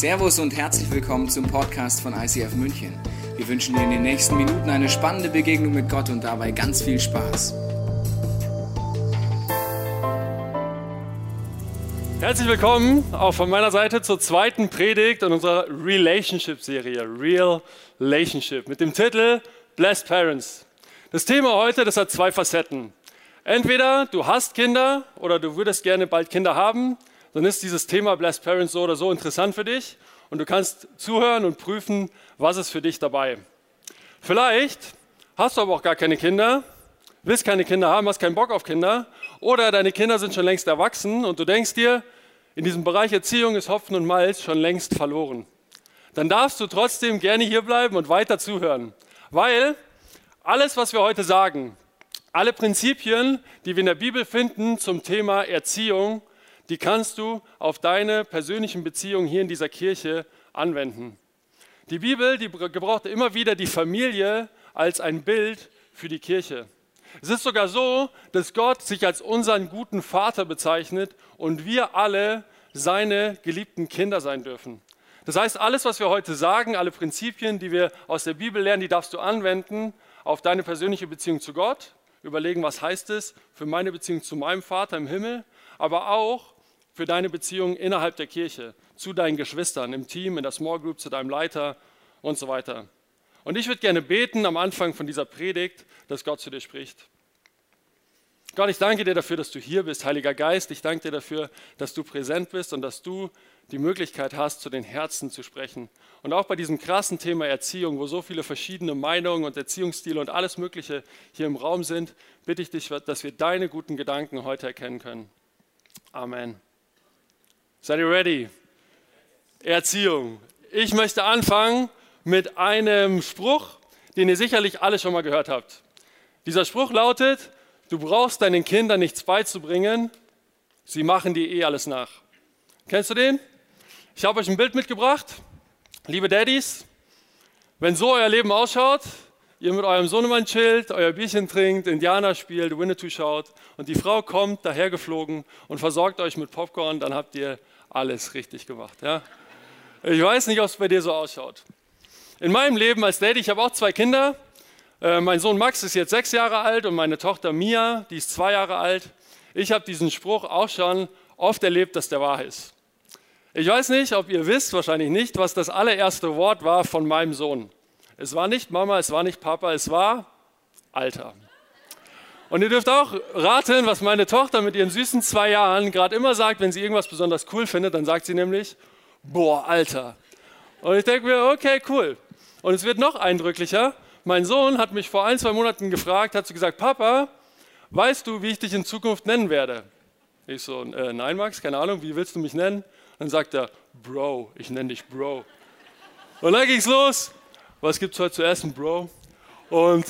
Servus und herzlich willkommen zum Podcast von ICF München. Wir wünschen dir in den nächsten Minuten eine spannende Begegnung mit Gott und dabei ganz viel Spaß. Herzlich willkommen auch von meiner Seite zur zweiten Predigt in unserer Relationship-Serie, Real Relationship, mit dem Titel Blessed Parents. Das Thema heute, das hat zwei Facetten. Entweder du hast Kinder oder du würdest gerne bald Kinder haben, dann ist dieses Thema Blessed Parents so oder so interessant für dich und du kannst zuhören und prüfen, was ist für dich dabei. Vielleicht hast du aber auch gar keine Kinder, willst keine Kinder haben, hast keinen Bock auf Kinder oder deine Kinder sind schon längst erwachsen und du denkst dir, in diesem Bereich Erziehung ist Hopfen und Malz schon längst verloren. Dann darfst du trotzdem gerne hier bleiben und weiter zuhören, weil alles, was wir heute sagen, alle Prinzipien, die wir in der Bibel finden zum Thema Erziehung, die kannst du auf deine persönlichen Beziehungen hier in dieser Kirche anwenden. Die Bibel, die gebraucht immer wieder die Familie als ein Bild für die Kirche. Es ist sogar so, dass Gott sich als unseren guten Vater bezeichnet und wir alle seine geliebten Kinder sein dürfen. Das heißt, alles, was wir heute sagen, alle Prinzipien, die wir aus der Bibel lernen, die darfst du anwenden auf deine persönliche Beziehung zu Gott, überlegen, was heißt es für meine Beziehung zu meinem Vater im Himmel, aber auch für deine Beziehung innerhalb der Kirche, zu deinen Geschwistern, im Team, in der Small Group, zu deinem Leiter und so weiter. Und ich würde gerne beten am Anfang von dieser Predigt, dass Gott zu dir spricht. Gott, ich danke dir dafür, dass du hier bist, Heiliger Geist. Ich danke dir dafür, dass du präsent bist und dass du die Möglichkeit hast, zu den Herzen zu sprechen. Und auch bei diesem krassen Thema Erziehung, wo so viele verschiedene Meinungen und Erziehungsstile und alles Mögliche hier im Raum sind, bitte ich dich, dass wir deine guten Gedanken heute erkennen können. Amen. Seid ihr ready? Erziehung. Ich möchte anfangen mit einem Spruch, den ihr sicherlich alle schon mal gehört habt. Dieser Spruch lautet, du brauchst deinen Kindern nichts beizubringen, sie machen dir eh alles nach. Kennst du den? Ich habe euch ein Bild mitgebracht. Liebe Daddies, wenn so euer Leben ausschaut, ihr mit eurem Sohnemann chillt, euer Bierchen trinkt, Indianer spielt, Winnetou schaut und die Frau kommt dahergeflogen und versorgt euch mit Popcorn, dann habt ihr alles richtig gemacht. Ja? Ich weiß nicht, ob es bei dir so ausschaut. In meinem Leben als Daddy, ich habe auch zwei Kinder. Äh, mein Sohn Max ist jetzt sechs Jahre alt und meine Tochter Mia, die ist zwei Jahre alt. Ich habe diesen Spruch auch schon oft erlebt, dass der wahr ist. Ich weiß nicht, ob ihr wisst, wahrscheinlich nicht, was das allererste Wort war von meinem Sohn. Es war nicht Mama, es war nicht Papa, es war Alter. Und ihr dürft auch raten, was meine Tochter mit ihren süßen zwei Jahren gerade immer sagt, wenn sie irgendwas besonders cool findet, dann sagt sie nämlich, boah, Alter. Und ich denke mir, okay, cool. Und es wird noch eindrücklicher. Mein Sohn hat mich vor ein, zwei Monaten gefragt, hat so gesagt, Papa, weißt du, wie ich dich in Zukunft nennen werde? Ich so, äh, nein, Max, keine Ahnung, wie willst du mich nennen? Dann sagt er, Bro, ich nenne dich Bro. Und dann ging es los. Was gibt es heute zu essen, Bro? Und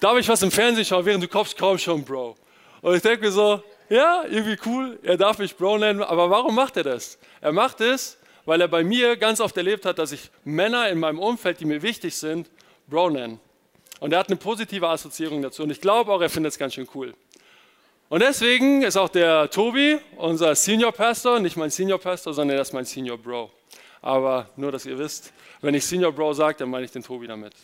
darf ich was im Fernsehen schauen, während du kommst, kaum schon, Bro. Und ich denke mir so, ja, irgendwie cool, er darf mich Bro nennen, aber warum macht er das? Er macht es, weil er bei mir ganz oft erlebt hat, dass ich Männer in meinem Umfeld, die mir wichtig sind, Bro nenne. Und er hat eine positive Assoziierung dazu und ich glaube auch, er findet es ganz schön cool. Und deswegen ist auch der Tobi, unser Senior Pastor, nicht mein Senior Pastor, sondern er ist mein Senior Bro. Aber nur, dass ihr wisst, wenn ich Senior Bro sage, dann meine ich den Tobi damit.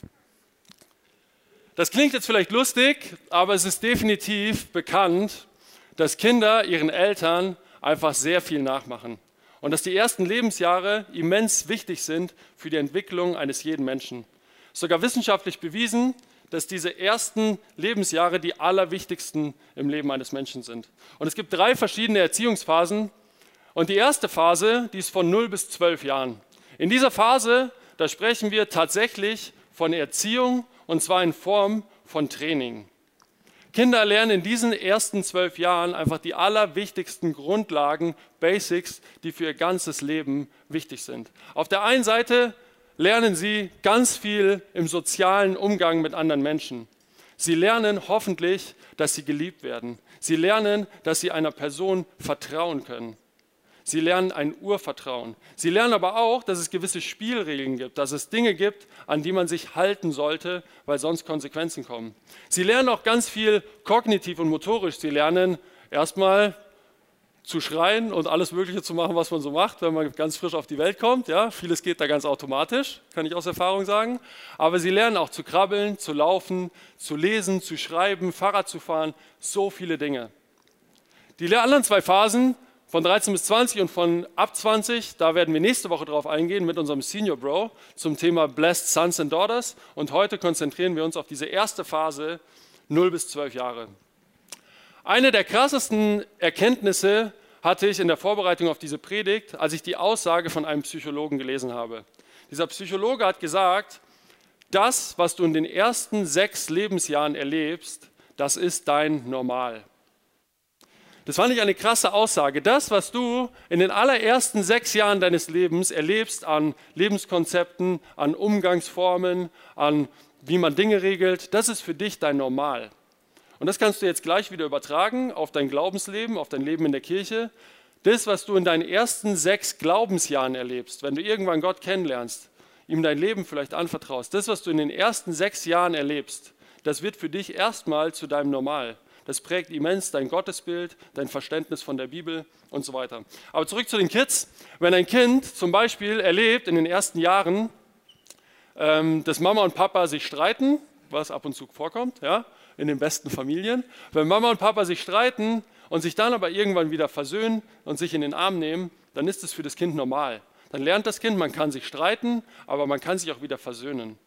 Das klingt jetzt vielleicht lustig, aber es ist definitiv bekannt, dass Kinder ihren Eltern einfach sehr viel nachmachen und dass die ersten Lebensjahre immens wichtig sind für die Entwicklung eines jeden Menschen. Sogar wissenschaftlich bewiesen, dass diese ersten Lebensjahre die allerwichtigsten im Leben eines Menschen sind. Und es gibt drei verschiedene Erziehungsphasen. Und die erste Phase, die ist von 0 bis 12 Jahren. In dieser Phase, da sprechen wir tatsächlich von Erziehung und zwar in Form von Training. Kinder lernen in diesen ersten zwölf Jahren einfach die allerwichtigsten Grundlagen, Basics, die für ihr ganzes Leben wichtig sind. Auf der einen Seite lernen sie ganz viel im sozialen Umgang mit anderen Menschen. Sie lernen hoffentlich, dass sie geliebt werden. Sie lernen, dass sie einer Person vertrauen können. Sie lernen ein Urvertrauen. Sie lernen aber auch, dass es gewisse Spielregeln gibt, dass es Dinge gibt, an die man sich halten sollte, weil sonst Konsequenzen kommen. Sie lernen auch ganz viel kognitiv und motorisch. Sie lernen erstmal zu schreien und alles Mögliche zu machen, was man so macht, wenn man ganz frisch auf die Welt kommt. Ja, vieles geht da ganz automatisch, kann ich aus Erfahrung sagen. Aber sie lernen auch zu krabbeln, zu laufen, zu lesen, zu schreiben, Fahrrad zu fahren, so viele Dinge. Die anderen zwei Phasen, von 13 bis 20 und von ab 20, da werden wir nächste Woche drauf eingehen mit unserem Senior Bro zum Thema Blessed Sons and Daughters. Und heute konzentrieren wir uns auf diese erste Phase, 0 bis 12 Jahre. Eine der krassesten Erkenntnisse hatte ich in der Vorbereitung auf diese Predigt, als ich die Aussage von einem Psychologen gelesen habe. Dieser Psychologe hat gesagt, das, was du in den ersten sechs Lebensjahren erlebst, das ist dein Normal. Das fand ich eine krasse Aussage. Das, was du in den allerersten sechs Jahren deines Lebens erlebst an Lebenskonzepten, an Umgangsformen, an wie man Dinge regelt, das ist für dich dein Normal. Und das kannst du jetzt gleich wieder übertragen auf dein Glaubensleben, auf dein Leben in der Kirche. Das, was du in deinen ersten sechs Glaubensjahren erlebst, wenn du irgendwann Gott kennenlernst, ihm dein Leben vielleicht anvertraust, das, was du in den ersten sechs Jahren erlebst, das wird für dich erstmal zu deinem Normal. Das prägt immens dein Gottesbild, dein Verständnis von der Bibel und so weiter. Aber zurück zu den Kids. Wenn ein Kind zum Beispiel erlebt in den ersten Jahren, ähm, dass Mama und Papa sich streiten, was ab und zu vorkommt, ja, in den besten Familien. Wenn Mama und Papa sich streiten und sich dann aber irgendwann wieder versöhnen und sich in den Arm nehmen, dann ist es für das Kind normal. Dann lernt das Kind, man kann sich streiten, aber man kann sich auch wieder versöhnen.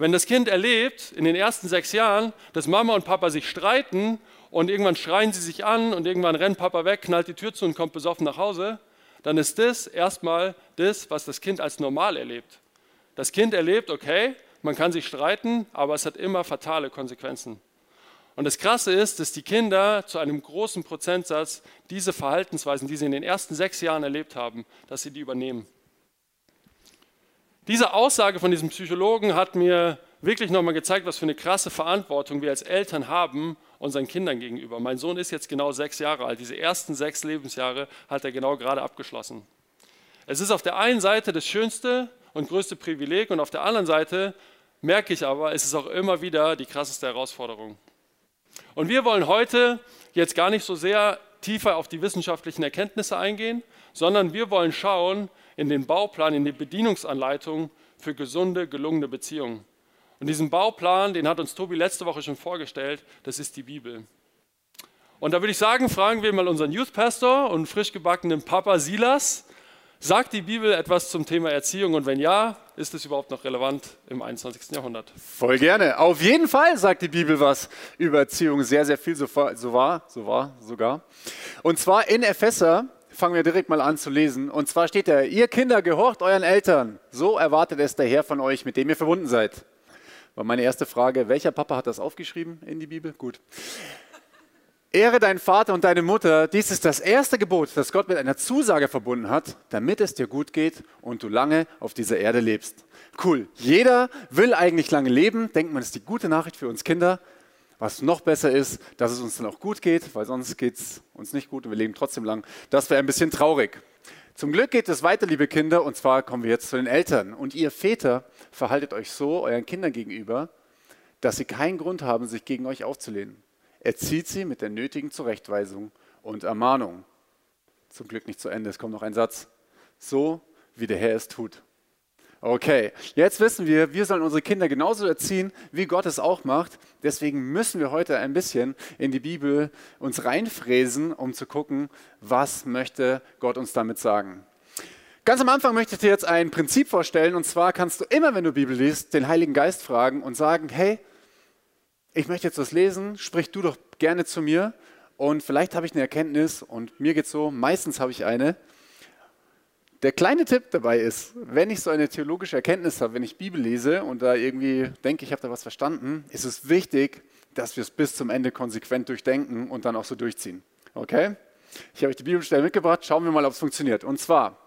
Wenn das Kind erlebt in den ersten sechs Jahren, dass Mama und Papa sich streiten und irgendwann schreien sie sich an und irgendwann rennt Papa weg, knallt die Tür zu und kommt besoffen nach Hause, dann ist das erstmal das, was das Kind als normal erlebt. Das Kind erlebt, okay, man kann sich streiten, aber es hat immer fatale Konsequenzen. Und das Krasse ist, dass die Kinder zu einem großen Prozentsatz diese Verhaltensweisen, die sie in den ersten sechs Jahren erlebt haben, dass sie die übernehmen. Diese Aussage von diesem Psychologen hat mir wirklich nochmal gezeigt, was für eine krasse Verantwortung wir als Eltern haben unseren Kindern gegenüber. Mein Sohn ist jetzt genau sechs Jahre alt. Diese ersten sechs Lebensjahre hat er genau gerade abgeschlossen. Es ist auf der einen Seite das schönste und größte Privileg und auf der anderen Seite merke ich aber, es ist auch immer wieder die krasseste Herausforderung. Und wir wollen heute jetzt gar nicht so sehr tiefer auf die wissenschaftlichen Erkenntnisse eingehen, sondern wir wollen schauen in den Bauplan, in die Bedienungsanleitung für gesunde, gelungene Beziehungen. Und diesen Bauplan, den hat uns Tobi letzte Woche schon vorgestellt, das ist die Bibel. Und da würde ich sagen, fragen wir mal unseren Youth Pastor und frisch gebackenen Papa Silas, Sagt die Bibel etwas zum Thema Erziehung und wenn ja, ist es überhaupt noch relevant im 21. Jahrhundert? Voll gerne. Auf jeden Fall sagt die Bibel was über Erziehung. Sehr, sehr viel, so war, so war, so war sogar. Und zwar in Epheser, fangen wir direkt mal an zu lesen. Und zwar steht da, ihr Kinder gehorcht euren Eltern. So erwartet es der Herr von euch, mit dem ihr verbunden seid. War meine erste Frage, welcher Papa hat das aufgeschrieben in die Bibel? Gut. Ehre deinen Vater und deine Mutter. Dies ist das erste Gebot, das Gott mit einer Zusage verbunden hat, damit es dir gut geht und du lange auf dieser Erde lebst. Cool. Jeder will eigentlich lange leben. Denkt man, das ist die gute Nachricht für uns Kinder. Was noch besser ist, dass es uns dann auch gut geht, weil sonst geht es uns nicht gut und wir leben trotzdem lang. Das wäre ein bisschen traurig. Zum Glück geht es weiter, liebe Kinder, und zwar kommen wir jetzt zu den Eltern. Und ihr Väter verhaltet euch so euren Kindern gegenüber, dass sie keinen Grund haben, sich gegen euch aufzulehnen. Erzieht sie mit der nötigen Zurechtweisung und Ermahnung. Zum Glück nicht zu Ende, es kommt noch ein Satz. So wie der Herr es tut. Okay, jetzt wissen wir, wir sollen unsere Kinder genauso erziehen, wie Gott es auch macht. Deswegen müssen wir heute ein bisschen in die Bibel uns reinfräsen, um zu gucken, was möchte Gott uns damit sagen. Ganz am Anfang möchte ich dir jetzt ein Prinzip vorstellen. Und zwar kannst du immer, wenn du Bibel liest, den Heiligen Geist fragen und sagen, hey, ich möchte jetzt was lesen, sprich du doch gerne zu mir und vielleicht habe ich eine Erkenntnis und mir geht es so, meistens habe ich eine. Der kleine Tipp dabei ist, wenn ich so eine theologische Erkenntnis habe, wenn ich Bibel lese und da irgendwie denke, ich habe da was verstanden, ist es wichtig, dass wir es bis zum Ende konsequent durchdenken und dann auch so durchziehen. Okay? Ich habe euch die Bibelstelle mitgebracht, schauen wir mal, ob es funktioniert. Und zwar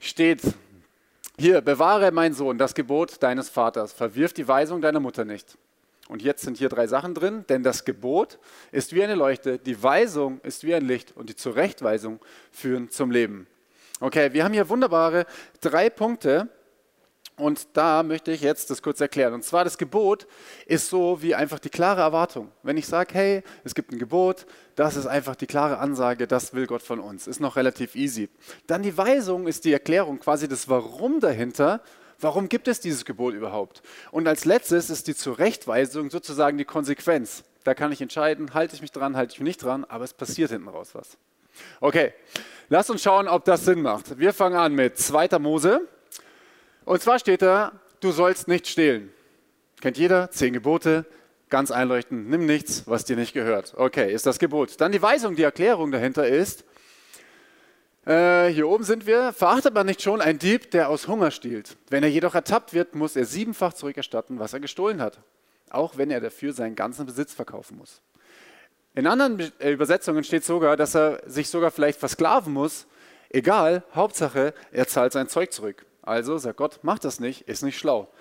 steht hier, bewahre mein Sohn das Gebot deines Vaters, verwirf die Weisung deiner Mutter nicht. Und jetzt sind hier drei Sachen drin, denn das Gebot ist wie eine Leuchte, die Weisung ist wie ein Licht und die Zurechtweisung führen zum Leben. Okay, wir haben hier wunderbare drei Punkte Und da möchte ich jetzt das kurz erklären. Und zwar das Gebot ist so wie einfach die klare Erwartung. Wenn ich sage, hey, es gibt ein Gebot, das ist einfach die klare Ansage, das will Gott von uns. Ist noch relativ easy. Dann die Weisung ist die Erklärung, quasi das Warum dahinter. Warum gibt es dieses Gebot überhaupt? Und als letztes ist die Zurechtweisung sozusagen die Konsequenz. Da kann ich entscheiden, halte ich mich dran, halte ich mich nicht dran, aber es passiert hinten raus was. Okay, lass uns schauen, ob das Sinn macht. Wir fangen an mit 2. Mose. Und zwar steht da, du sollst nicht stehlen. Kennt jeder, zehn Gebote, ganz einleuchtend, nimm nichts, was dir nicht gehört. Okay, ist das Gebot. Dann die Weisung, die Erklärung dahinter ist, äh, hier oben sind wir, verachtet man nicht schon einen Dieb, der aus Hunger stiehlt. Wenn er jedoch ertappt wird, muss er siebenfach zurückerstatten, was er gestohlen hat, auch wenn er dafür seinen ganzen Besitz verkaufen muss. In anderen äh, Übersetzungen steht sogar, dass er sich sogar vielleicht versklaven muss. Egal, Hauptsache, er zahlt sein Zeug zurück. Also sagt Gott, mach das nicht, ist nicht schlau.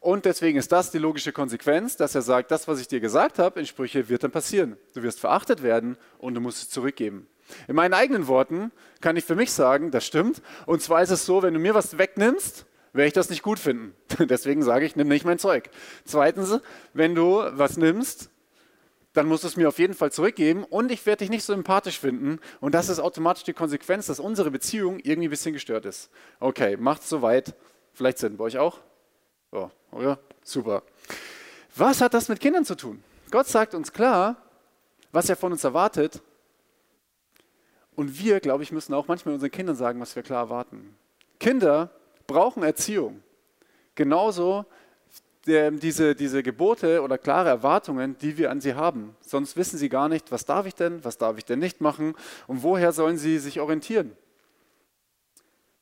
Und deswegen ist das die logische Konsequenz, dass er sagt, das, was ich dir gesagt habe in Sprüche, wird dann passieren. Du wirst verachtet werden und du musst es zurückgeben. In meinen eigenen Worten kann ich für mich sagen, das stimmt. Und zwar ist es so, wenn du mir was wegnimmst, werde ich das nicht gut finden. Deswegen sage ich, nimm nicht mein Zeug. Zweitens, wenn du was nimmst, dann musst du es mir auf jeden Fall zurückgeben und ich werde dich nicht so sympathisch finden. Und das ist automatisch die Konsequenz, dass unsere Beziehung irgendwie ein bisschen gestört ist. Okay, macht soweit. Vielleicht Sinn bei euch auch? Oh, oder? Super. Was hat das mit Kindern zu tun? Gott sagt uns klar, was er von uns erwartet. Und wir, glaube ich, müssen auch manchmal unseren Kindern sagen, was wir klar erwarten. Kinder brauchen Erziehung. Genauso diese, diese Gebote oder klare Erwartungen, die wir an sie haben. Sonst wissen sie gar nicht, was darf ich denn, was darf ich denn nicht machen und woher sollen sie sich orientieren.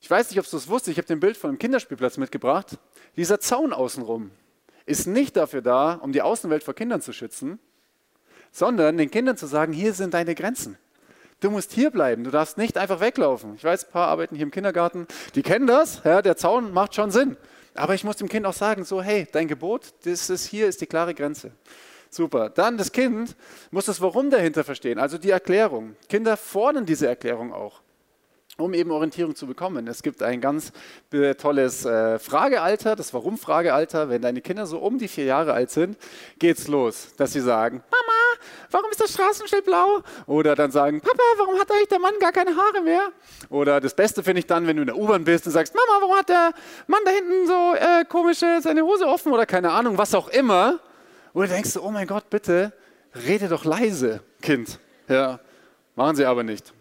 Ich weiß nicht, ob du es wusstest, ich habe den Bild von einem Kinderspielplatz mitgebracht. Dieser Zaun außenrum ist nicht dafür da, um die Außenwelt vor Kindern zu schützen, sondern den Kindern zu sagen, hier sind deine Grenzen. Du musst hier bleiben, du darfst nicht einfach weglaufen. Ich weiß, ein paar arbeiten hier im Kindergarten, die kennen das, ja, der Zaun macht schon Sinn. Aber ich muss dem Kind auch sagen, so, hey, dein Gebot, das ist hier ist die klare Grenze. Super. Dann das Kind muss das Warum dahinter verstehen, also die Erklärung. Kinder fordern diese Erklärung auch, um eben Orientierung zu bekommen. Es gibt ein ganz tolles äh, Fragealter, das Warum-Fragealter. Wenn deine Kinder so um die vier Jahre alt sind, geht's los, dass sie sagen, Mama, warum ist das Straßenschild blau? Oder dann sagen, Papa, warum hat eigentlich der Mann gar keine Haare mehr? Oder das Beste finde ich dann, wenn du in der U-Bahn bist und sagst, Mama, warum hat der Mann da hinten so äh, komische seine Hose offen oder keine Ahnung, was auch immer. Oder denkst du, oh mein Gott, bitte, rede doch leise, Kind. Ja, machen sie aber nicht.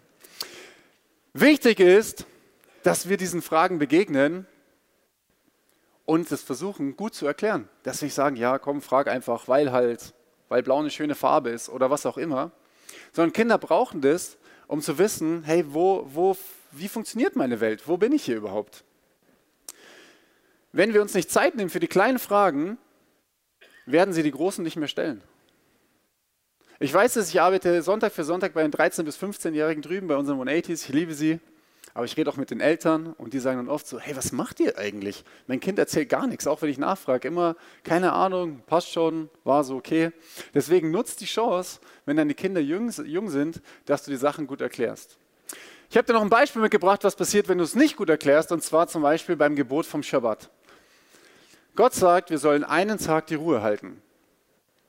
Wichtig ist, dass wir diesen Fragen begegnen und es versuchen gut zu erklären. Dass wir nicht sagen, ja, komm, frag einfach, weil halt weil blau eine schöne Farbe ist oder was auch immer, sondern Kinder brauchen das, um zu wissen, hey, wo, wo, wie funktioniert meine Welt? Wo bin ich hier überhaupt? Wenn wir uns nicht Zeit nehmen für die kleinen Fragen, werden sie die großen nicht mehr stellen. Ich weiß dass ich arbeite Sonntag für Sonntag bei den 13- bis 15-Jährigen drüben bei unseren 180s. Ich liebe sie. Aber ich rede auch mit den Eltern und die sagen dann oft so, hey, was macht ihr eigentlich? Mein Kind erzählt gar nichts, auch wenn ich nachfrage. Immer, keine Ahnung, passt schon, war so okay. Deswegen nutzt die Chance, wenn deine Kinder jung, jung sind, dass du die Sachen gut erklärst. Ich habe dir noch ein Beispiel mitgebracht, was passiert, wenn du es nicht gut erklärst, und zwar zum Beispiel beim Gebot vom Schabbat. Gott sagt, wir sollen einen Tag die Ruhe halten.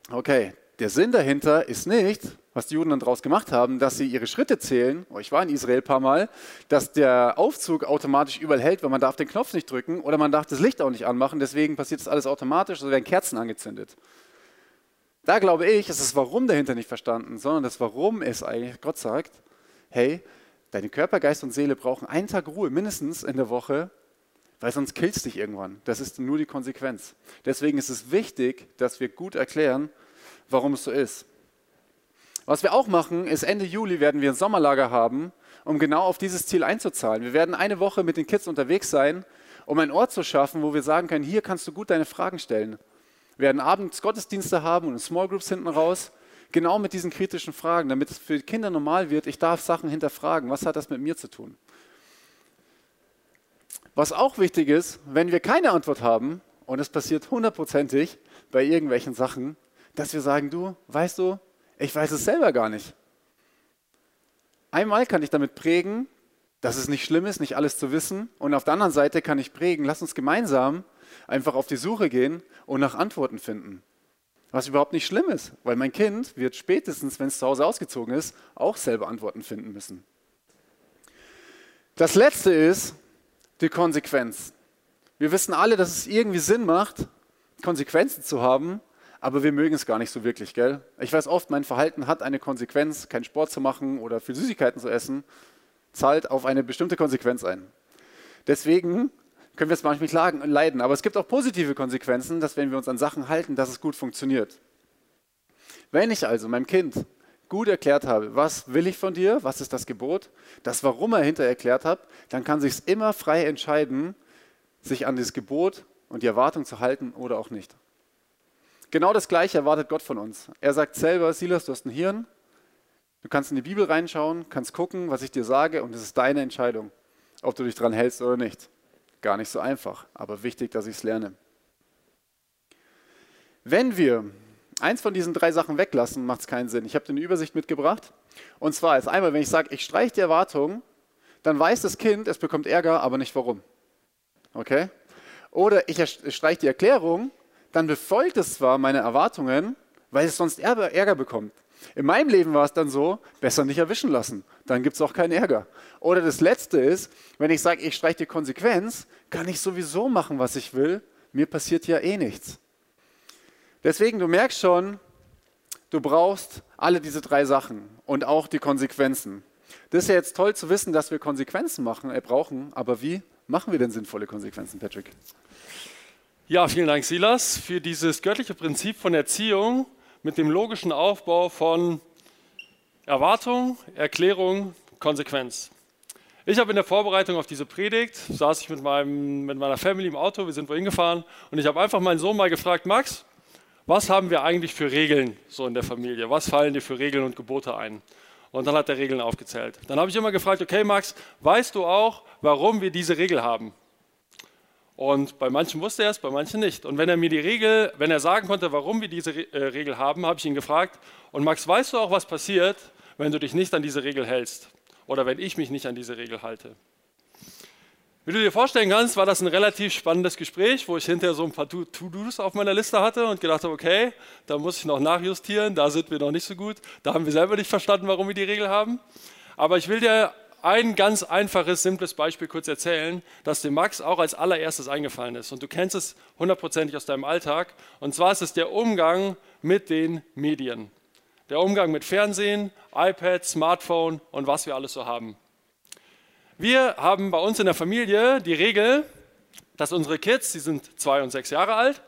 Okay, der Sinn dahinter ist nicht, was die Juden dann daraus gemacht haben, dass sie ihre Schritte zählen, oh, ich war in Israel ein paar Mal, dass der Aufzug automatisch überall hält, weil man darf den Knopf nicht drücken oder man darf das Licht auch nicht anmachen, deswegen passiert das alles automatisch, so werden Kerzen angezündet. Da glaube ich, ist das Warum dahinter nicht verstanden, sondern das Warum ist eigentlich, Gott sagt, hey, deine Körper, Geist und Seele brauchen einen Tag Ruhe mindestens in der Woche, weil sonst killst dich irgendwann. Das ist nur die Konsequenz. Deswegen ist es wichtig, dass wir gut erklären, warum es so ist. Was wir auch machen, ist Ende Juli werden wir ein Sommerlager haben, um genau auf dieses Ziel einzuzahlen. Wir werden eine Woche mit den Kids unterwegs sein, um einen Ort zu schaffen, wo wir sagen können, hier kannst du gut deine Fragen stellen. Wir werden abends Gottesdienste haben und Small Groups hinten raus, genau mit diesen kritischen Fragen, damit es für die Kinder normal wird, ich darf Sachen hinterfragen. Was hat das mit mir zu tun? Was auch wichtig ist, wenn wir keine Antwort haben, und es passiert hundertprozentig bei irgendwelchen Sachen, dass wir sagen, du, weißt du, ich weiß es selber gar nicht. Einmal kann ich damit prägen, dass es nicht schlimm ist, nicht alles zu wissen. Und auf der anderen Seite kann ich prägen, lass uns gemeinsam einfach auf die Suche gehen und nach Antworten finden. Was überhaupt nicht schlimm ist, weil mein Kind wird spätestens, wenn es zu Hause ausgezogen ist, auch selber Antworten finden müssen. Das letzte ist die Konsequenz. Wir wissen alle, dass es irgendwie Sinn macht, Konsequenzen zu haben, aber wir mögen es gar nicht so wirklich, gell? Ich weiß oft, mein Verhalten hat eine Konsequenz, keinen Sport zu machen oder viel Süßigkeiten zu essen, zahlt auf eine bestimmte Konsequenz ein. Deswegen können wir es manchmal klagen, leiden, aber es gibt auch positive Konsequenzen, dass wenn wir uns an Sachen halten, dass es gut funktioniert. Wenn ich also meinem Kind gut erklärt habe, was will ich von dir, was ist das Gebot, das Warum er hinter erklärt hat, dann kann sich immer frei entscheiden, sich an das Gebot und die Erwartung zu halten oder auch nicht. Genau das Gleiche erwartet Gott von uns. Er sagt selber, Silas, du hast ein Hirn, du kannst in die Bibel reinschauen, kannst gucken, was ich dir sage und es ist deine Entscheidung, ob du dich dran hältst oder nicht. Gar nicht so einfach, aber wichtig, dass ich es lerne. Wenn wir eins von diesen drei Sachen weglassen, macht es keinen Sinn. Ich habe dir eine Übersicht mitgebracht. Und zwar ist einmal, wenn ich sage, ich streiche die Erwartung, dann weiß das Kind, es bekommt Ärger, aber nicht warum. Okay? Oder ich streiche die Erklärung dann befolgt es zwar meine Erwartungen, weil es sonst Ärger bekommt. In meinem Leben war es dann so, besser nicht erwischen lassen, dann gibt es auch keinen Ärger. Oder das Letzte ist, wenn ich sage, ich streiche die Konsequenz, kann ich sowieso machen, was ich will, mir passiert ja eh nichts. Deswegen, du merkst schon, du brauchst alle diese drei Sachen und auch die Konsequenzen. Das ist ja jetzt toll zu wissen, dass wir Konsequenzen machen, äh, brauchen, aber wie machen wir denn sinnvolle Konsequenzen, Patrick? Ja, vielen Dank, Silas, für dieses göttliche Prinzip von Erziehung mit dem logischen Aufbau von Erwartung, Erklärung, Konsequenz. Ich habe in der Vorbereitung auf diese Predigt, saß ich mit, meinem, mit meiner Family im Auto, wir sind wohin gefahren und ich habe einfach meinen Sohn mal gefragt, Max, was haben wir eigentlich für Regeln so in der Familie? Was fallen dir für Regeln und Gebote ein? Und dann hat er Regeln aufgezählt. Dann habe ich immer gefragt, okay Max, weißt du auch, warum wir diese Regel haben? Und bei manchen wusste er es, bei manchen nicht. Und wenn er mir die Regel, wenn er sagen konnte, warum wir diese äh, Regel haben, habe ich ihn gefragt, und Max, weißt du auch, was passiert, wenn du dich nicht an diese Regel hältst? Oder wenn ich mich nicht an diese Regel halte? Wie du dir vorstellen kannst, war das ein relativ spannendes Gespräch, wo ich hinterher so ein paar To-Dos auf meiner Liste hatte und gedacht habe, okay, da muss ich noch nachjustieren, da sind wir noch nicht so gut, da haben wir selber nicht verstanden, warum wir die Regel haben. Aber ich will dir ein ganz einfaches, simples Beispiel kurz erzählen, das dem Max auch als allererstes eingefallen ist. Und du kennst es hundertprozentig aus deinem Alltag. Und zwar ist es der Umgang mit den Medien. Der Umgang mit Fernsehen, iPad, Smartphone und was wir alles so haben. Wir haben bei uns in der Familie die Regel, dass unsere Kids, die sind zwei und sechs Jahre alt,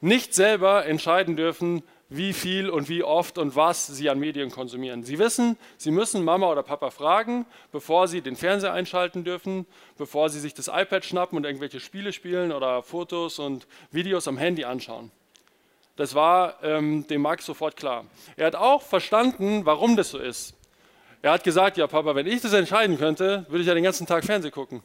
nicht selber entscheiden dürfen, wie viel und wie oft und was sie an Medien konsumieren. Sie wissen, sie müssen Mama oder Papa fragen, bevor sie den Fernseher einschalten dürfen, bevor sie sich das iPad schnappen und irgendwelche Spiele spielen oder Fotos und Videos am Handy anschauen. Das war ähm, dem Max sofort klar. Er hat auch verstanden, warum das so ist. Er hat gesagt, ja Papa, wenn ich das entscheiden könnte, würde ich ja den ganzen Tag Fernsehen gucken.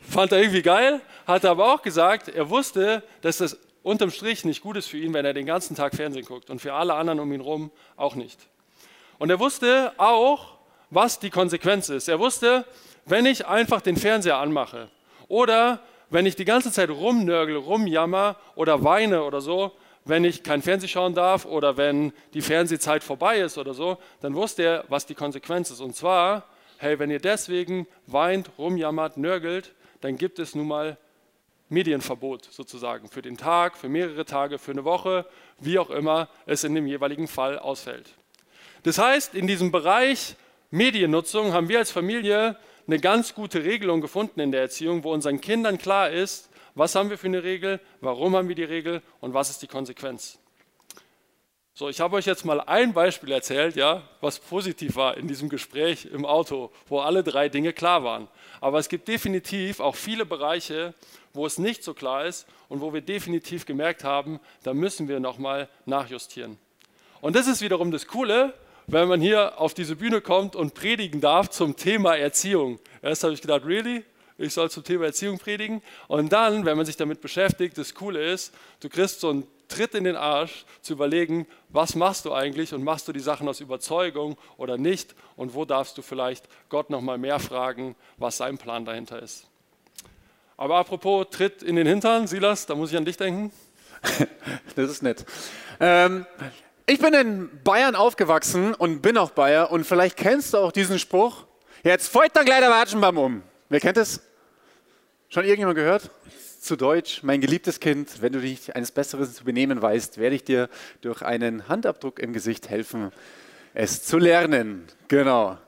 Fand er irgendwie geil, hat aber auch gesagt, er wusste, dass das unterm Strich nicht gut ist für ihn, wenn er den ganzen Tag Fernsehen guckt und für alle anderen um ihn herum auch nicht. Und er wusste auch, was die Konsequenz ist. Er wusste, wenn ich einfach den Fernseher anmache oder wenn ich die ganze Zeit rumnörgel, rumjammer oder weine oder so, wenn ich kein Fernsehen schauen darf oder wenn die Fernsehzeit vorbei ist oder so, dann wusste er, was die Konsequenz ist. Und zwar, hey, wenn ihr deswegen weint, rumjammert, nörgelt, dann gibt es nun mal Medienverbot sozusagen für den Tag, für mehrere Tage, für eine Woche, wie auch immer es in dem jeweiligen Fall ausfällt. Das heißt, in diesem Bereich Mediennutzung haben wir als Familie eine ganz gute Regelung gefunden in der Erziehung, wo unseren Kindern klar ist, was haben wir für eine Regel, warum haben wir die Regel und was ist die Konsequenz. So, ich habe euch jetzt mal ein Beispiel erzählt, ja, was positiv war in diesem Gespräch im Auto, wo alle drei Dinge klar waren. Aber es gibt definitiv auch viele Bereiche, wo es nicht so klar ist und wo wir definitiv gemerkt haben, da müssen wir nochmal nachjustieren. Und das ist wiederum das Coole, wenn man hier auf diese Bühne kommt und predigen darf zum Thema Erziehung. Erst habe ich gedacht, really? Ich soll zum Thema Erziehung predigen. Und dann, wenn man sich damit beschäftigt, das Coole ist, du kriegst so einen Tritt in den Arsch, zu überlegen, was machst du eigentlich und machst du die Sachen aus Überzeugung oder nicht und wo darfst du vielleicht Gott nochmal mehr fragen, was sein Plan dahinter ist. Aber apropos Tritt in den Hintern, Silas, da muss ich an dich denken. das ist nett. Ähm, ich bin in Bayern aufgewachsen und bin auch Bayer und vielleicht kennst du auch diesen Spruch. Jetzt folgt der Kleider Watschenbaum um. Wer kennt es? Schon irgendjemand gehört? Zu Deutsch, mein geliebtes Kind, wenn du dich eines Besseren zu benehmen weißt, werde ich dir durch einen Handabdruck im Gesicht helfen, es zu lernen. Genau.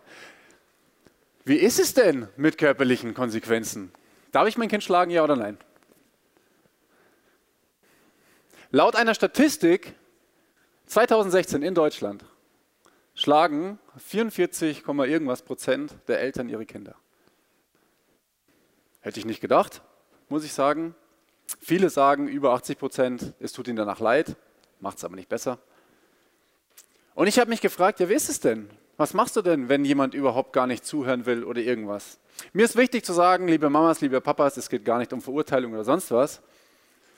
Wie ist es denn mit körperlichen Konsequenzen? Darf ich mein Kind schlagen, ja oder nein? Laut einer Statistik 2016 in Deutschland schlagen 44, irgendwas Prozent der Eltern ihre Kinder. Hätte ich nicht gedacht, muss ich sagen. Viele sagen über 80 Prozent, es tut ihnen danach leid, macht es aber nicht besser. Und ich habe mich gefragt, ja, wie ist es denn? Was machst du denn, wenn jemand überhaupt gar nicht zuhören will oder irgendwas? Mir ist wichtig zu sagen, liebe Mamas, liebe Papas, es geht gar nicht um Verurteilung oder sonst was,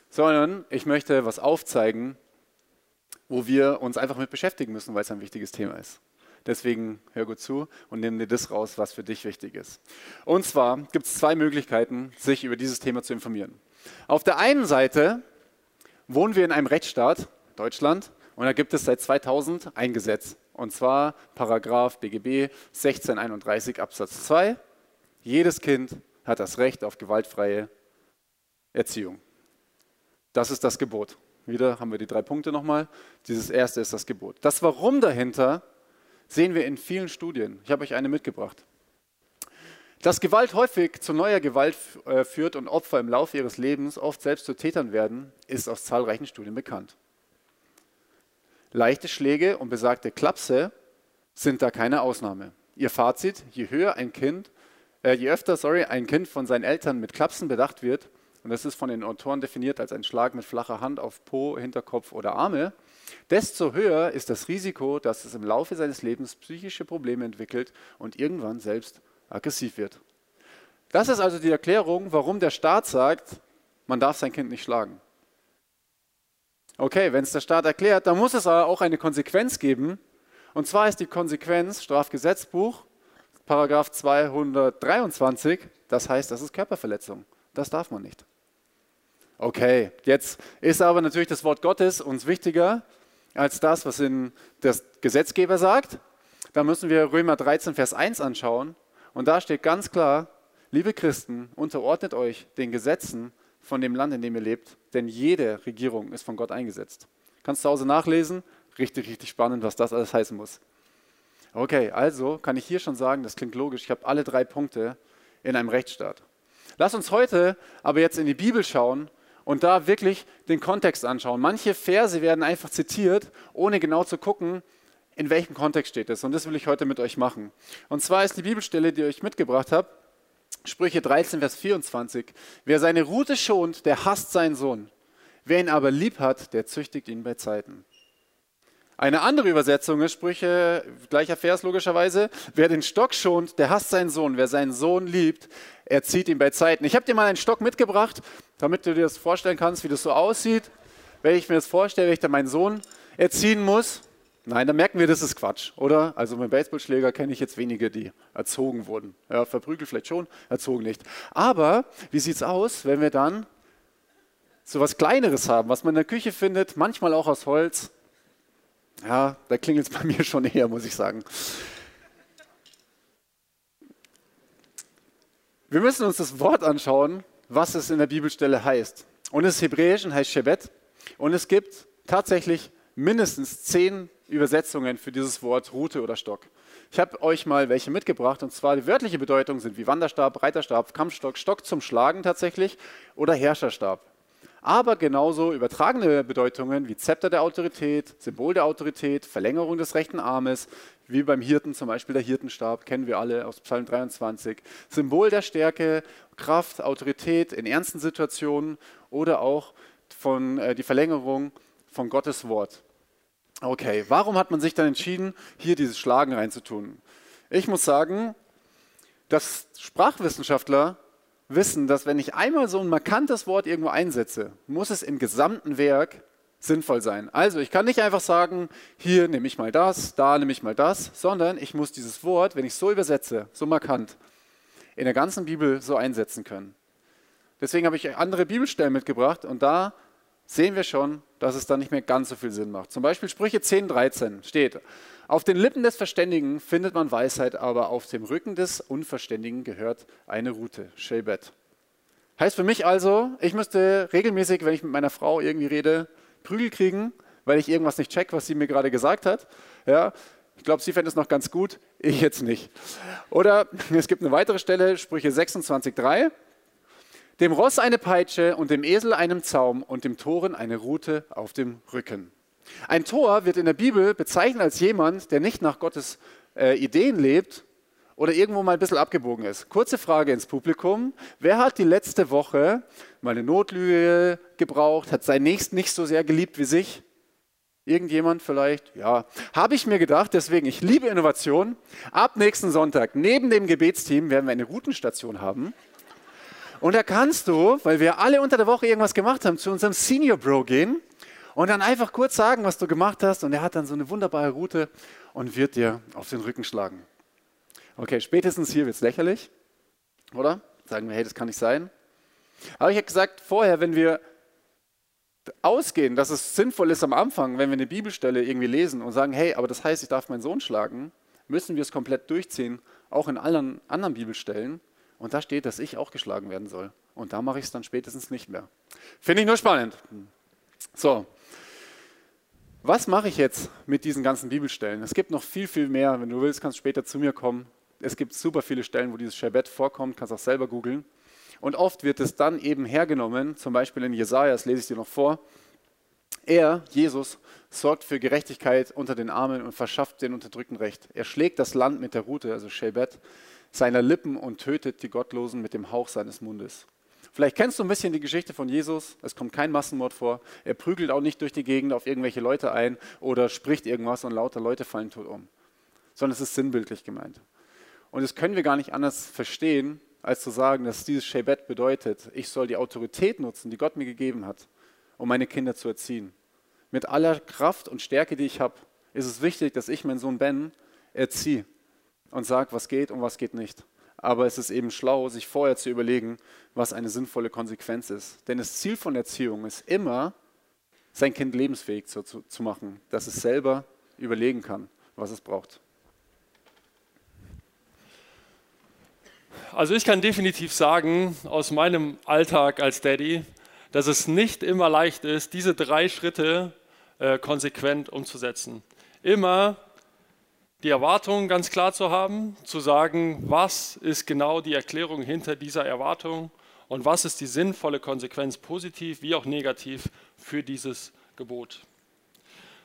sondern ich möchte was aufzeigen, wo wir uns einfach mit beschäftigen müssen, weil es ein wichtiges Thema ist. Deswegen hör gut zu und nimm dir das raus, was für dich wichtig ist. Und zwar gibt es zwei Möglichkeiten, sich über dieses Thema zu informieren. Auf der einen Seite wohnen wir in einem Rechtsstaat, Deutschland, und da gibt es seit 2000 ein Gesetz. Und zwar Paragraph BGB 1631 Absatz 2. Jedes Kind hat das Recht auf gewaltfreie Erziehung. Das ist das Gebot. Wieder haben wir die drei Punkte nochmal. Dieses erste ist das Gebot. Das Warum dahinter sehen wir in vielen Studien. Ich habe euch eine mitgebracht. Dass Gewalt häufig zu neuer Gewalt äh, führt und Opfer im Laufe ihres Lebens oft selbst zu Tätern werden, ist aus zahlreichen Studien bekannt. Leichte Schläge und besagte Klapse sind da keine Ausnahme. Ihr Fazit, je höher ein Kind, äh, je öfter sorry, ein Kind von seinen Eltern mit Klapsen bedacht wird, und das ist von den Autoren definiert als ein Schlag mit flacher Hand auf Po, Hinterkopf oder Arme, desto höher ist das Risiko, dass es im Laufe seines Lebens psychische Probleme entwickelt und irgendwann selbst aggressiv wird. Das ist also die Erklärung, warum der Staat sagt, man darf sein Kind nicht schlagen. Okay, wenn es der Staat erklärt, dann muss es aber auch eine Konsequenz geben. Und zwar ist die Konsequenz Strafgesetzbuch, Paragraph 223, das heißt, das ist Körperverletzung. Das darf man nicht. Okay, jetzt ist aber natürlich das Wort Gottes uns wichtiger als das, was in der Gesetzgeber sagt. Da müssen wir Römer 13, Vers 1 anschauen. Und da steht ganz klar, liebe Christen, unterordnet euch den Gesetzen von dem Land, in dem ihr lebt, denn jede Regierung ist von Gott eingesetzt. Kannst du zu Hause nachlesen? Richtig, richtig spannend, was das alles heißen muss. Okay, also kann ich hier schon sagen, das klingt logisch, ich habe alle drei Punkte in einem Rechtsstaat. Lass uns heute aber jetzt in die Bibel schauen und da wirklich den Kontext anschauen. Manche Verse werden einfach zitiert, ohne genau zu gucken, in welchem Kontext steht es. Und das will ich heute mit euch machen. Und zwar ist die Bibelstelle, die ich mitgebracht habe, Sprüche 13, Vers 24. Wer seine Rute schont, der hasst seinen Sohn. Wer ihn aber lieb hat, der züchtigt ihn bei Zeiten. Eine andere Übersetzung ist Sprüche, gleicher Vers logischerweise. Wer den Stock schont, der hasst seinen Sohn. Wer seinen Sohn liebt, er zieht ihn bei Zeiten. Ich habe dir mal einen Stock mitgebracht, damit du dir das vorstellen kannst, wie das so aussieht. Wenn ich mir das vorstelle, wenn ich da meinen Sohn erziehen muss, nein, dann merken wir, das ist Quatsch, oder? Also mit Baseballschläger kenne ich jetzt wenige, die erzogen wurden. Ja, verprügelt vielleicht schon, erzogen nicht. Aber wie sieht es aus, wenn wir dann so was Kleineres haben, was man in der Küche findet, manchmal auch aus Holz, ja, da klingelt es bei mir schon eher, muss ich sagen. Wir müssen uns das Wort anschauen, was es in der Bibelstelle heißt. Und es ist hebräisch und heißt Shebet. Und es gibt tatsächlich mindestens zehn Übersetzungen für dieses Wort Rute oder Stock. Ich habe euch mal welche mitgebracht und zwar die wörtliche Bedeutung sind wie Wanderstab, Reiterstab, Kampfstock, Stock zum Schlagen tatsächlich oder Herrscherstab aber genauso übertragene Bedeutungen wie Zepter der Autorität, Symbol der Autorität, Verlängerung des rechten Armes, wie beim Hirten zum Beispiel der Hirtenstab, kennen wir alle aus Psalm 23, Symbol der Stärke, Kraft, Autorität in ernsten Situationen oder auch von, äh, die Verlängerung von Gottes Wort. Okay, warum hat man sich dann entschieden, hier dieses Schlagen reinzutun? Ich muss sagen, dass Sprachwissenschaftler wissen, dass wenn ich einmal so ein markantes Wort irgendwo einsetze, muss es im gesamten Werk sinnvoll sein. Also ich kann nicht einfach sagen, hier nehme ich mal das, da nehme ich mal das, sondern ich muss dieses Wort, wenn ich so übersetze, so markant, in der ganzen Bibel so einsetzen können. Deswegen habe ich andere Bibelstellen mitgebracht und da sehen wir schon, dass es dann nicht mehr ganz so viel Sinn macht. Zum Beispiel Sprüche 10, 13 steht, auf den Lippen des Verständigen findet man Weisheit, aber auf dem Rücken des Unverständigen gehört eine Route, Shebet. Heißt für mich also, ich müsste regelmäßig, wenn ich mit meiner Frau irgendwie rede, Prügel kriegen, weil ich irgendwas nicht check, was sie mir gerade gesagt hat. Ja, ich glaube, sie fände es noch ganz gut, ich jetzt nicht. Oder es gibt eine weitere Stelle, Sprüche 26,3. Dem Ross eine Peitsche und dem Esel einen Zaum und dem Toren eine Rute auf dem Rücken. Ein Tor wird in der Bibel bezeichnet als jemand, der nicht nach Gottes äh, Ideen lebt oder irgendwo mal ein bisschen abgebogen ist. Kurze Frage ins Publikum. Wer hat die letzte Woche mal eine Notlüge gebraucht, hat sein Nächsten nicht so sehr geliebt wie sich? Irgendjemand vielleicht? Ja. Habe ich mir gedacht, deswegen, ich liebe Innovation. Ab nächsten Sonntag, neben dem Gebetsteam, werden wir eine Routenstation haben. Und da kannst du, weil wir alle unter der Woche irgendwas gemacht haben, zu unserem Senior Bro gehen und dann einfach kurz sagen, was du gemacht hast. Und er hat dann so eine wunderbare Route und wird dir auf den Rücken schlagen. Okay, spätestens hier wird es lächerlich, oder? Sagen wir, hey, das kann nicht sein. Aber ich habe gesagt, vorher, wenn wir ausgehen, dass es sinnvoll ist am Anfang, wenn wir eine Bibelstelle irgendwie lesen und sagen, hey, aber das heißt, ich darf meinen Sohn schlagen, müssen wir es komplett durchziehen, auch in allen anderen Bibelstellen. Und da steht, dass ich auch geschlagen werden soll. Und da mache ich es dann spätestens nicht mehr. Finde ich nur spannend. So, was mache ich jetzt mit diesen ganzen Bibelstellen? Es gibt noch viel, viel mehr. Wenn du willst, kannst du später zu mir kommen. Es gibt super viele Stellen, wo dieses Sherbet vorkommt, kannst auch selber googeln. Und oft wird es dann eben hergenommen, zum Beispiel in Jesaja, das lese ich dir noch vor. Er, Jesus, sorgt für Gerechtigkeit unter den Armen und verschafft den Unterdrückten Recht. Er schlägt das Land mit der Rute, also Shebet, seiner Lippen und tötet die Gottlosen mit dem Hauch seines Mundes. Vielleicht kennst du ein bisschen die Geschichte von Jesus. Es kommt kein Massenmord vor. Er prügelt auch nicht durch die Gegend auf irgendwelche Leute ein oder spricht irgendwas und lauter Leute fallen tot um. Sondern es ist sinnbildlich gemeint. Und das können wir gar nicht anders verstehen, als zu sagen, dass dieses Shebet bedeutet, ich soll die Autorität nutzen, die Gott mir gegeben hat, um meine Kinder zu erziehen. Mit aller Kraft und Stärke, die ich habe, ist es wichtig, dass ich meinen Sohn Ben erziehe und sage, was geht und was geht nicht aber es ist eben schlau, sich vorher zu überlegen, was eine sinnvolle Konsequenz ist. Denn das Ziel von Erziehung ist immer, sein Kind lebensfähig zu, zu, zu machen, dass es selber überlegen kann, was es braucht. Also ich kann definitiv sagen, aus meinem Alltag als Daddy, dass es nicht immer leicht ist, diese drei Schritte äh, konsequent umzusetzen. Immer die Erwartung ganz klar zu haben, zu sagen, was ist genau die Erklärung hinter dieser Erwartung und was ist die sinnvolle Konsequenz, positiv wie auch negativ, für dieses Gebot.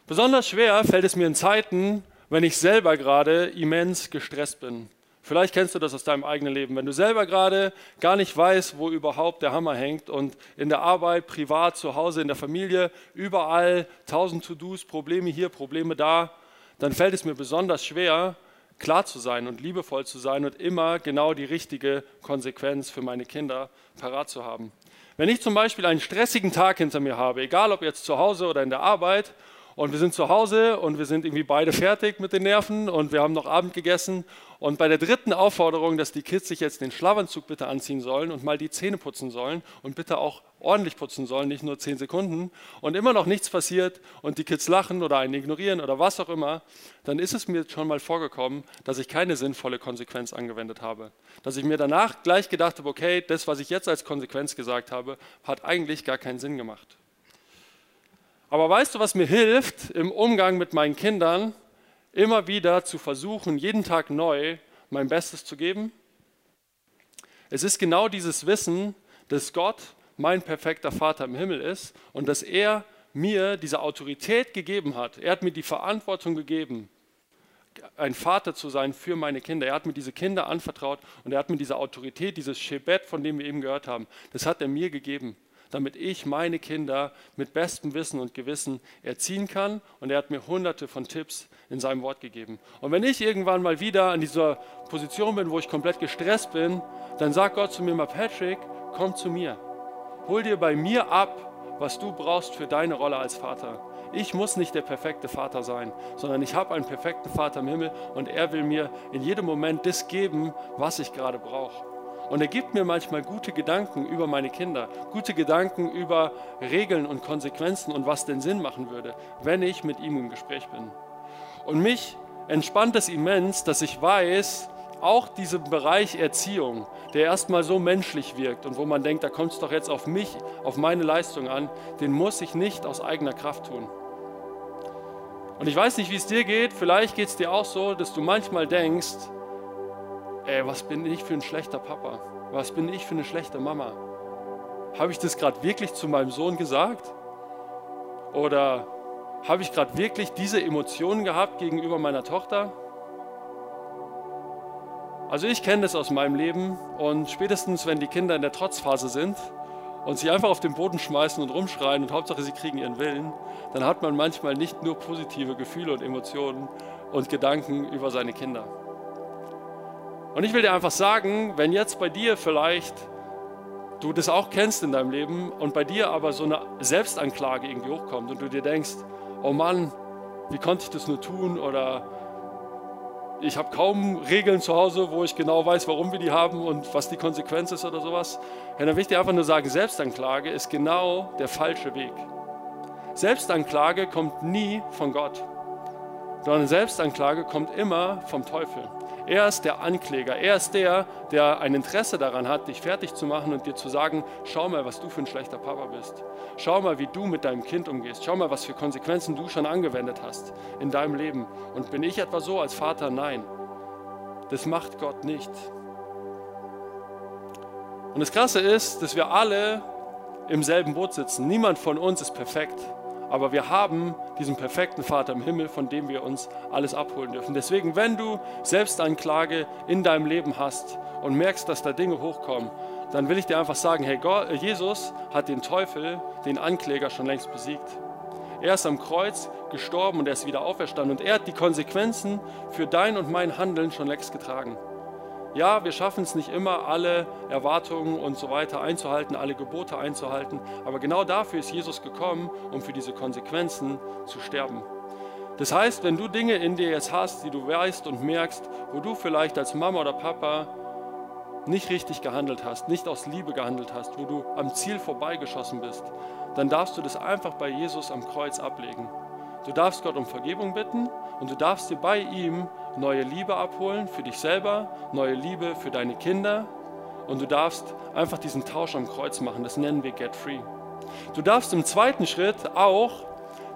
Besonders schwer fällt es mir in Zeiten, wenn ich selber gerade immens gestresst bin. Vielleicht kennst du das aus deinem eigenen Leben, wenn du selber gerade gar nicht weißt, wo überhaupt der Hammer hängt und in der Arbeit, privat, zu Hause, in der Familie, überall tausend To-Dos, Probleme hier, Probleme da dann fällt es mir besonders schwer, klar zu sein und liebevoll zu sein und immer genau die richtige Konsequenz für meine Kinder parat zu haben. Wenn ich zum Beispiel einen stressigen Tag hinter mir habe, egal ob jetzt zu Hause oder in der Arbeit, und wir sind zu Hause und wir sind irgendwie beide fertig mit den Nerven und wir haben noch Abend gegessen. Und bei der dritten Aufforderung, dass die Kids sich jetzt den Schlafanzug bitte anziehen sollen und mal die Zähne putzen sollen und bitte auch ordentlich putzen sollen, nicht nur zehn Sekunden, und immer noch nichts passiert und die Kids lachen oder einen ignorieren oder was auch immer, dann ist es mir schon mal vorgekommen, dass ich keine sinnvolle Konsequenz angewendet habe. Dass ich mir danach gleich gedacht habe, okay, das, was ich jetzt als Konsequenz gesagt habe, hat eigentlich gar keinen Sinn gemacht. Aber weißt du, was mir hilft im Umgang mit meinen Kindern, immer wieder zu versuchen, jeden Tag neu mein Bestes zu geben? Es ist genau dieses Wissen, dass Gott mein perfekter Vater im Himmel ist und dass er mir diese Autorität gegeben hat. Er hat mir die Verantwortung gegeben, ein Vater zu sein für meine Kinder. Er hat mir diese Kinder anvertraut und er hat mir diese Autorität, dieses Shebet, von dem wir eben gehört haben, das hat er mir gegeben. Damit ich meine Kinder mit bestem Wissen und Gewissen erziehen kann. Und er hat mir hunderte von Tipps in seinem Wort gegeben. Und wenn ich irgendwann mal wieder an dieser Position bin, wo ich komplett gestresst bin, dann sagt Gott zu mir mal, Patrick, komm zu mir. Hol dir bei mir ab, was du brauchst für deine Rolle als Vater. Ich muss nicht der perfekte Vater sein, sondern ich habe einen perfekten Vater im Himmel und er will mir in jedem Moment das geben, was ich gerade brauche. Und er gibt mir manchmal gute Gedanken über meine Kinder, gute Gedanken über Regeln und Konsequenzen und was den Sinn machen würde, wenn ich mit ihm im Gespräch bin. Und mich entspannt es immens, dass ich weiß, auch dieser Bereich Erziehung, der erstmal so menschlich wirkt und wo man denkt, da kommt es doch jetzt auf mich, auf meine Leistung an, den muss ich nicht aus eigener Kraft tun. Und ich weiß nicht, wie es dir geht, vielleicht geht es dir auch so, dass du manchmal denkst, ey, was bin ich für ein schlechter Papa? Was bin ich für eine schlechte Mama? Habe ich das gerade wirklich zu meinem Sohn gesagt? Oder habe ich gerade wirklich diese Emotionen gehabt gegenüber meiner Tochter? Also ich kenne das aus meinem Leben und spätestens, wenn die Kinder in der Trotzphase sind und sie einfach auf den Boden schmeißen und rumschreien und Hauptsache sie kriegen ihren Willen, dann hat man manchmal nicht nur positive Gefühle und Emotionen und Gedanken über seine Kinder. Und ich will dir einfach sagen, wenn jetzt bei dir vielleicht du das auch kennst in deinem Leben und bei dir aber so eine Selbstanklage irgendwie hochkommt und du dir denkst, oh Mann, wie konnte ich das nur tun oder ich habe kaum Regeln zu Hause, wo ich genau weiß, warum wir die haben und was die Konsequenz ist oder sowas. Dann will ich dir einfach nur sagen, Selbstanklage ist genau der falsche Weg. Selbstanklage kommt nie von Gott, sondern Selbstanklage kommt immer vom Teufel. Er ist der Ankläger. Er ist der, der ein Interesse daran hat, dich fertig zu machen und dir zu sagen, schau mal, was du für ein schlechter Papa bist. Schau mal, wie du mit deinem Kind umgehst. Schau mal, was für Konsequenzen du schon angewendet hast in deinem Leben. Und bin ich etwa so als Vater? Nein. Das macht Gott nicht. Und das Krasse ist, dass wir alle im selben Boot sitzen. Niemand von uns ist perfekt. Aber wir haben diesen perfekten Vater im Himmel, von dem wir uns alles abholen dürfen. Deswegen, wenn du Selbstanklage in deinem Leben hast und merkst, dass da Dinge hochkommen, dann will ich dir einfach sagen, hey, Gott, Jesus hat den Teufel, den Ankläger schon längst besiegt. Er ist am Kreuz gestorben und er ist wieder auferstanden und er hat die Konsequenzen für dein und mein Handeln schon längst getragen. Ja, wir schaffen es nicht immer, alle Erwartungen und so weiter einzuhalten, alle Gebote einzuhalten, aber genau dafür ist Jesus gekommen, um für diese Konsequenzen zu sterben. Das heißt, wenn du Dinge in dir jetzt hast, die du weißt und merkst, wo du vielleicht als Mama oder Papa nicht richtig gehandelt hast, nicht aus Liebe gehandelt hast, wo du am Ziel vorbeigeschossen bist, dann darfst du das einfach bei Jesus am Kreuz ablegen. Du darfst Gott um Vergebung bitten und du darfst dir bei ihm neue Liebe abholen für dich selber, neue Liebe für deine Kinder und du darfst einfach diesen Tausch am Kreuz machen. Das nennen wir Get Free. Du darfst im zweiten Schritt auch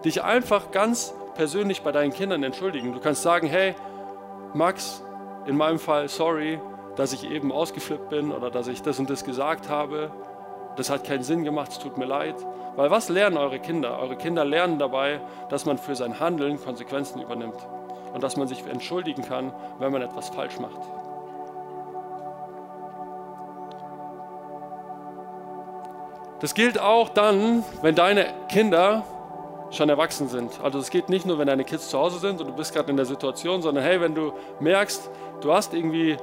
dich einfach ganz persönlich bei deinen Kindern entschuldigen. Du kannst sagen, hey, Max, in meinem Fall, sorry, dass ich eben ausgeflippt bin oder dass ich das und das gesagt habe. Das hat keinen Sinn gemacht, es tut mir leid. Weil was lernen eure Kinder? Eure Kinder lernen dabei, dass man für sein Handeln Konsequenzen übernimmt und dass man sich entschuldigen kann, wenn man etwas falsch macht. Das gilt auch dann, wenn deine Kinder schon erwachsen sind. Also es geht nicht nur, wenn deine Kids zu Hause sind und du bist gerade in der Situation, sondern hey, wenn du merkst, du hast irgendwie,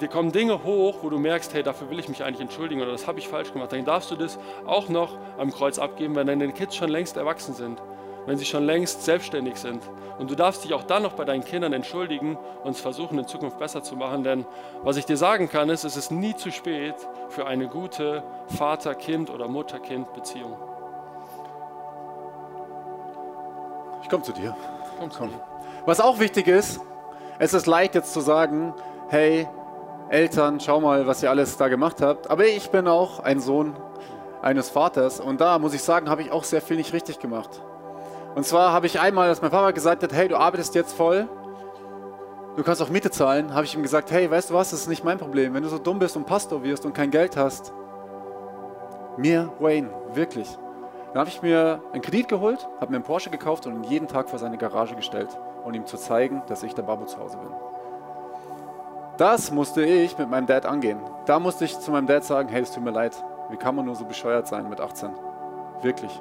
dir kommen Dinge hoch, wo du merkst, hey, dafür will ich mich eigentlich entschuldigen oder das habe ich falsch gemacht, dann darfst du das auch noch am Kreuz abgeben, wenn deine Kids schon längst erwachsen sind wenn sie schon längst selbstständig sind. Und du darfst dich auch dann noch bei deinen Kindern entschuldigen und es versuchen, in Zukunft besser zu machen. Denn was ich dir sagen kann, ist, es ist nie zu spät für eine gute Vater-Kind- oder Mutter-Kind-Beziehung. Ich komme zu dir. Komm, komm. Was auch wichtig ist, es ist leicht jetzt zu sagen, hey, Eltern, schau mal, was ihr alles da gemacht habt. Aber ich bin auch ein Sohn eines Vaters und da muss ich sagen, habe ich auch sehr viel nicht richtig gemacht. Und zwar habe ich einmal, als mein Papa gesagt hat, hey, du arbeitest jetzt voll, du kannst auch Miete zahlen, habe ich ihm gesagt, hey, weißt du was, das ist nicht mein Problem. Wenn du so dumm bist und Pastor wirst und kein Geld hast, mir, Wayne, wirklich. Dann habe ich mir einen Kredit geholt, habe mir einen Porsche gekauft und ihn jeden Tag vor seine Garage gestellt, um ihm zu zeigen, dass ich der Babu zu Hause bin. Das musste ich mit meinem Dad angehen. Da musste ich zu meinem Dad sagen, hey, es tut mir leid. Wie kann man nur so bescheuert sein mit 18? Wirklich.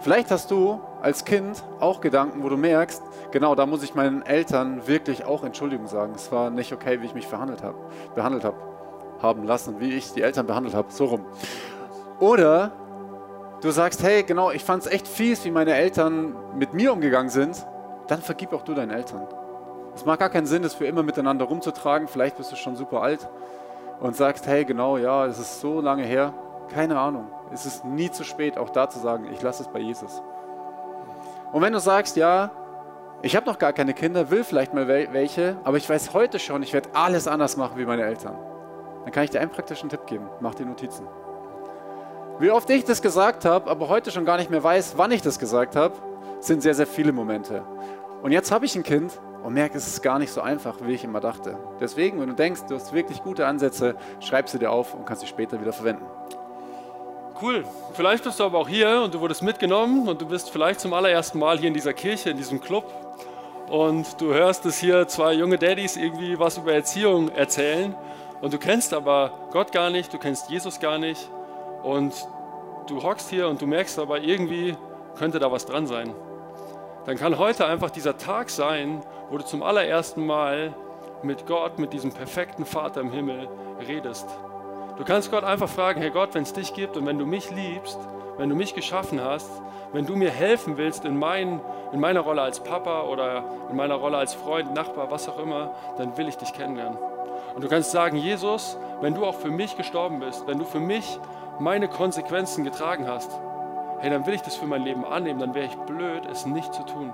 Vielleicht hast du als Kind auch Gedanken, wo du merkst, genau, da muss ich meinen Eltern wirklich auch Entschuldigung sagen. Es war nicht okay, wie ich mich verhandelt habe, behandelt habe, haben lassen, wie ich die Eltern behandelt habe, so rum. Oder du sagst, hey, genau, ich fand es echt fies, wie meine Eltern mit mir umgegangen sind, dann vergib auch du deinen Eltern. Es macht gar keinen Sinn, das für immer miteinander rumzutragen. Vielleicht bist du schon super alt und sagst, hey, genau, ja, es ist so lange her. Keine Ahnung. Es ist nie zu spät, auch da zu sagen, ich lasse es bei Jesus. Und wenn du sagst, ja, ich habe noch gar keine Kinder, will vielleicht mal welche, aber ich weiß heute schon, ich werde alles anders machen wie meine Eltern, dann kann ich dir einen praktischen Tipp geben. Mach dir Notizen. Wie oft ich das gesagt habe, aber heute schon gar nicht mehr weiß, wann ich das gesagt habe, sind sehr, sehr viele Momente. Und jetzt habe ich ein Kind und merke, es ist gar nicht so einfach, wie ich immer dachte. Deswegen, wenn du denkst, du hast wirklich gute Ansätze, schreib sie dir auf und kannst sie später wieder verwenden. Cool. Vielleicht bist du aber auch hier und du wurdest mitgenommen und du bist vielleicht zum allerersten Mal hier in dieser Kirche, in diesem Club und du hörst, dass hier zwei junge Daddys irgendwie was über Erziehung erzählen und du kennst aber Gott gar nicht, du kennst Jesus gar nicht und du hockst hier und du merkst aber irgendwie könnte da was dran sein. Dann kann heute einfach dieser Tag sein, wo du zum allerersten Mal mit Gott, mit diesem perfekten Vater im Himmel redest. Du kannst Gott einfach fragen, hey Gott, wenn es dich gibt und wenn du mich liebst, wenn du mich geschaffen hast, wenn du mir helfen willst in, mein, in meiner Rolle als Papa oder in meiner Rolle als Freund, Nachbar, was auch immer, dann will ich dich kennenlernen. Und du kannst sagen, Jesus, wenn du auch für mich gestorben bist, wenn du für mich meine Konsequenzen getragen hast, hey, dann will ich das für mein Leben annehmen, dann wäre ich blöd, es nicht zu tun.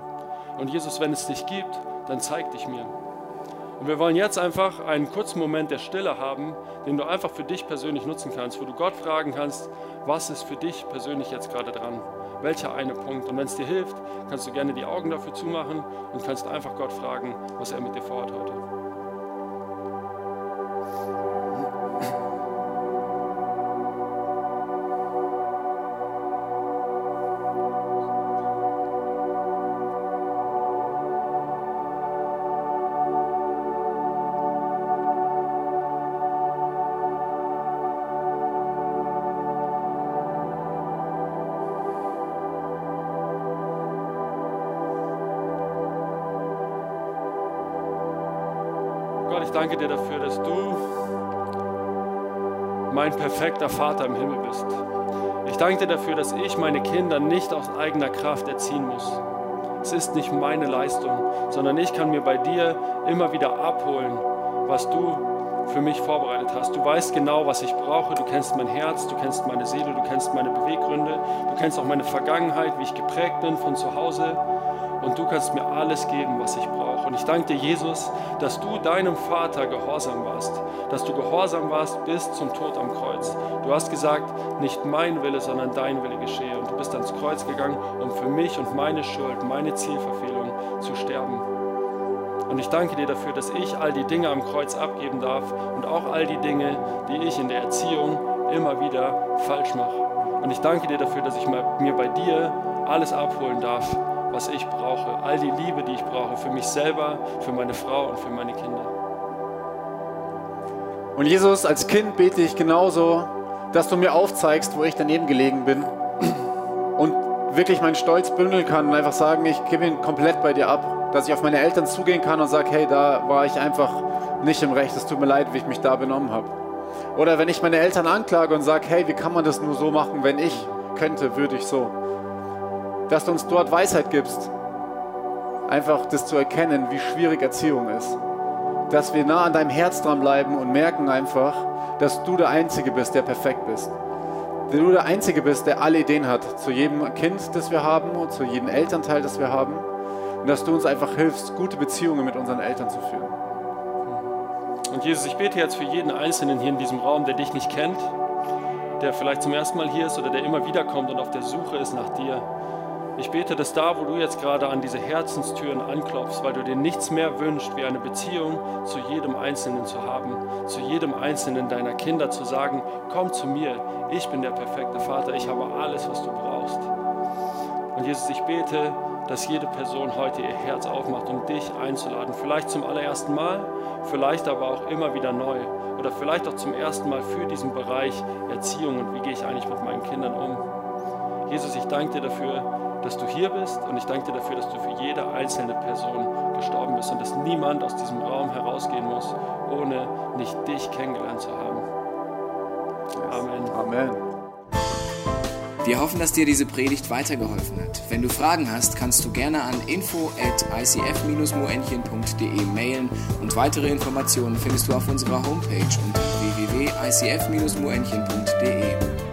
Und Jesus, wenn es dich gibt, dann zeig dich mir. Und wir wollen jetzt einfach einen kurzen Moment der Stille haben, den du einfach für dich persönlich nutzen kannst, wo du Gott fragen kannst, was ist für dich persönlich jetzt gerade dran? Welcher eine Punkt? Und wenn es dir hilft, kannst du gerne die Augen dafür zumachen und kannst einfach Gott fragen, was er mit dir vorhat heute. Perfekter Vater im Himmel bist. Ich danke dir dafür, dass ich meine Kinder nicht aus eigener Kraft erziehen muss. Es ist nicht meine Leistung, sondern ich kann mir bei dir immer wieder abholen, was du für mich vorbereitet hast. Du weißt genau, was ich brauche. Du kennst mein Herz, du kennst meine Seele, du kennst meine Beweggründe, du kennst auch meine Vergangenheit, wie ich geprägt bin von zu Hause. Und du kannst mir alles geben, was ich brauche. Und ich danke dir, Jesus, dass du deinem Vater gehorsam warst, dass du gehorsam warst bis zum Tod am Kreuz. Du hast gesagt, nicht mein Wille, sondern dein Wille geschehe. Und du bist ans Kreuz gegangen, um für mich und meine Schuld, meine Zielverfehlung zu sterben. Und ich danke dir dafür, dass ich all die Dinge am Kreuz abgeben darf und auch all die Dinge, die ich in der Erziehung immer wieder falsch mache. Und ich danke dir dafür, dass ich mir bei dir alles abholen darf, was ich brauche, all die Liebe, die ich brauche für mich selber, für meine Frau und für meine Kinder. Und Jesus, als Kind bete ich genauso, dass du mir aufzeigst, wo ich daneben gelegen bin und wirklich meinen Stolz bündeln kann und einfach sagen, ich gebe ihn komplett bei dir ab, dass ich auf meine Eltern zugehen kann und sage, hey, da war ich einfach nicht im Recht, es tut mir leid, wie ich mich da benommen habe. Oder wenn ich meine Eltern anklage und sage, hey, wie kann man das nur so machen, wenn ich könnte, würde ich so dass du uns dort Weisheit gibst, einfach das zu erkennen, wie schwierig Erziehung ist. Dass wir nah an deinem Herz dran bleiben und merken einfach, dass du der Einzige bist, der perfekt bist. Dass du der Einzige bist, der alle Ideen hat, zu jedem Kind, das wir haben und zu jedem Elternteil, das wir haben. Und dass du uns einfach hilfst, gute Beziehungen mit unseren Eltern zu führen. Und Jesus, ich bete jetzt für jeden Einzelnen hier in diesem Raum, der dich nicht kennt, der vielleicht zum ersten Mal hier ist oder der immer wieder kommt und auf der Suche ist nach dir. Ich bete, dass da, wo du jetzt gerade an diese Herzenstüren anklopfst, weil du dir nichts mehr wünschst, wie eine Beziehung zu jedem Einzelnen zu haben, zu jedem Einzelnen deiner Kinder zu sagen, komm zu mir, ich bin der perfekte Vater, ich habe alles, was du brauchst. Und Jesus, ich bete, dass jede Person heute ihr Herz aufmacht, um dich einzuladen. Vielleicht zum allerersten Mal, vielleicht aber auch immer wieder neu. Oder vielleicht auch zum ersten Mal für diesen Bereich Erziehung und wie gehe ich eigentlich mit meinen Kindern um. Jesus, ich danke dir dafür, dass du hier bist und ich danke dir dafür, dass du für jede einzelne Person gestorben bist und dass niemand aus diesem Raum herausgehen muss, ohne nicht dich kennengelernt zu haben. Amen. Amen. Wir hoffen, dass dir diese Predigt weitergeholfen hat. Wenn du Fragen hast, kannst du gerne an info at icf-moenchen.de mailen und weitere Informationen findest du auf unserer Homepage unter www.icf-moenchen.de.